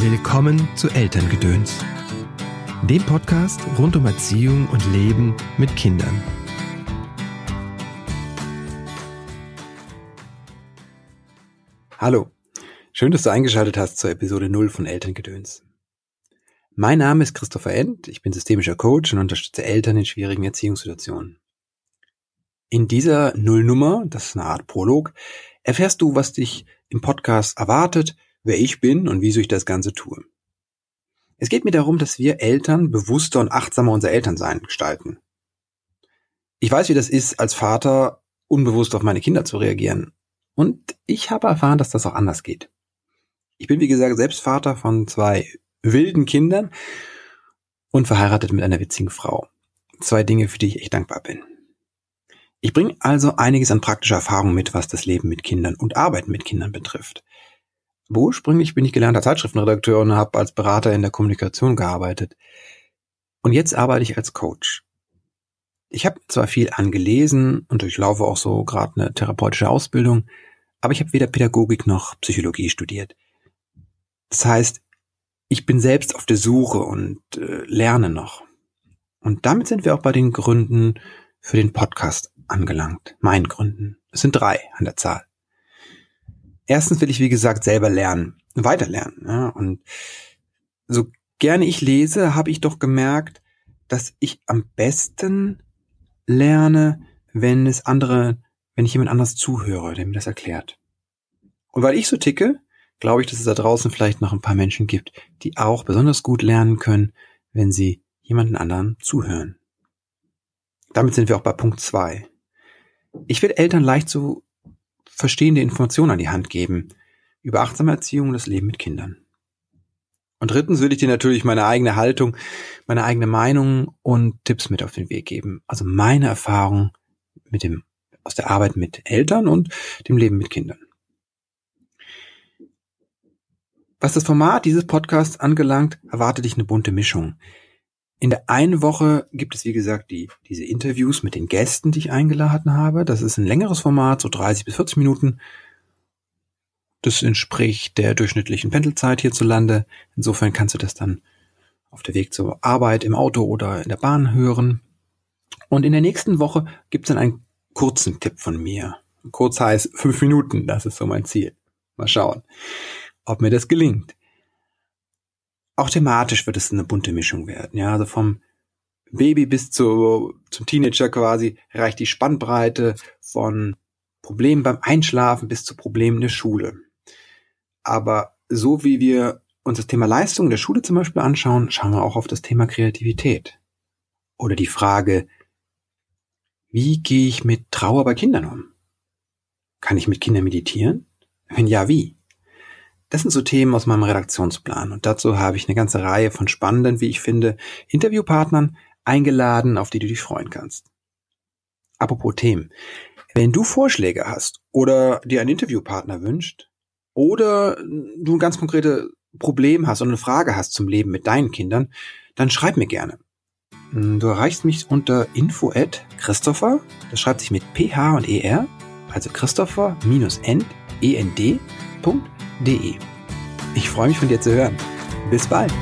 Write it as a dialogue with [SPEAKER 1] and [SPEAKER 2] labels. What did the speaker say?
[SPEAKER 1] Willkommen zu Elterngedöns, dem Podcast rund um Erziehung und Leben mit Kindern.
[SPEAKER 2] Hallo, schön, dass du eingeschaltet hast zur Episode 0 von Elterngedöns. Mein Name ist Christopher End, ich bin systemischer Coach und unterstütze Eltern in schwierigen Erziehungssituationen. In dieser Nullnummer, das ist eine Art Prolog, erfährst du, was dich im Podcast erwartet, wer ich bin und wieso ich das Ganze tue. Es geht mir darum, dass wir Eltern bewusster und achtsamer unser Elternsein gestalten. Ich weiß, wie das ist, als Vater unbewusst auf meine Kinder zu reagieren. Und ich habe erfahren, dass das auch anders geht. Ich bin, wie gesagt, selbst Vater von zwei wilden Kindern und verheiratet mit einer witzigen Frau. Zwei Dinge, für die ich echt dankbar bin. Ich bringe also einiges an praktischer Erfahrung mit, was das Leben mit Kindern und Arbeiten mit Kindern betrifft. Ursprünglich bin ich gelernter Zeitschriftenredakteur und habe als Berater in der Kommunikation gearbeitet. Und jetzt arbeite ich als Coach. Ich habe zwar viel angelesen und durchlaufe auch so gerade eine therapeutische Ausbildung, aber ich habe weder Pädagogik noch Psychologie studiert. Das heißt, ich bin selbst auf der Suche und äh, lerne noch. Und damit sind wir auch bei den Gründen für den Podcast angelangt. Meinen Gründen. Es sind drei an der Zahl. Erstens will ich, wie gesagt, selber lernen, weiterlernen. Ja, und so gerne ich lese, habe ich doch gemerkt, dass ich am besten lerne, wenn es andere, wenn ich jemand anders zuhöre, der mir das erklärt. Und weil ich so ticke, glaube ich, dass es da draußen vielleicht noch ein paar Menschen gibt, die auch besonders gut lernen können, wenn sie jemanden anderen zuhören. Damit sind wir auch bei Punkt zwei. Ich will Eltern leicht zu verstehende Informationen an die Hand geben über achtsame Erziehung und das Leben mit Kindern. Und drittens will ich dir natürlich meine eigene Haltung, meine eigene Meinung und Tipps mit auf den Weg geben. Also meine Erfahrung mit dem, aus der Arbeit mit Eltern und dem Leben mit Kindern. Was das Format dieses Podcasts angelangt, erwartet dich eine bunte Mischung. In der einen Woche gibt es, wie gesagt, die, diese Interviews mit den Gästen, die ich eingeladen habe. Das ist ein längeres Format, so 30 bis 40 Minuten. Das entspricht der durchschnittlichen Pendelzeit hierzulande. Insofern kannst du das dann auf der Weg zur Arbeit, im Auto oder in der Bahn hören. Und in der nächsten Woche gibt es dann einen kurzen Tipp von mir. Kurz heißt fünf Minuten, das ist so mein Ziel. Mal schauen, ob mir das gelingt. Auch thematisch wird es eine bunte Mischung werden. Ja, also vom Baby bis zu, zum Teenager quasi reicht die Spannbreite von Problemen beim Einschlafen bis zu Problemen der Schule. Aber so wie wir uns das Thema Leistung in der Schule zum Beispiel anschauen, schauen wir auch auf das Thema Kreativität. Oder die Frage, wie gehe ich mit Trauer bei Kindern um? Kann ich mit Kindern meditieren? Wenn ja, wie? Das sind so Themen aus meinem Redaktionsplan und dazu habe ich eine ganze Reihe von spannenden, wie ich finde, Interviewpartnern eingeladen, auf die du dich freuen kannst. Apropos Themen. Wenn du Vorschläge hast oder dir einen Interviewpartner wünscht oder du ein ganz konkrete Problem hast und eine Frage hast zum Leben mit deinen Kindern, dann schreib mir gerne. Du erreichst mich unter info at Christopher, das schreibt sich mit ph und er, also Christopher-end, end, e Ich freue mich von dir zu hören. Bis bald.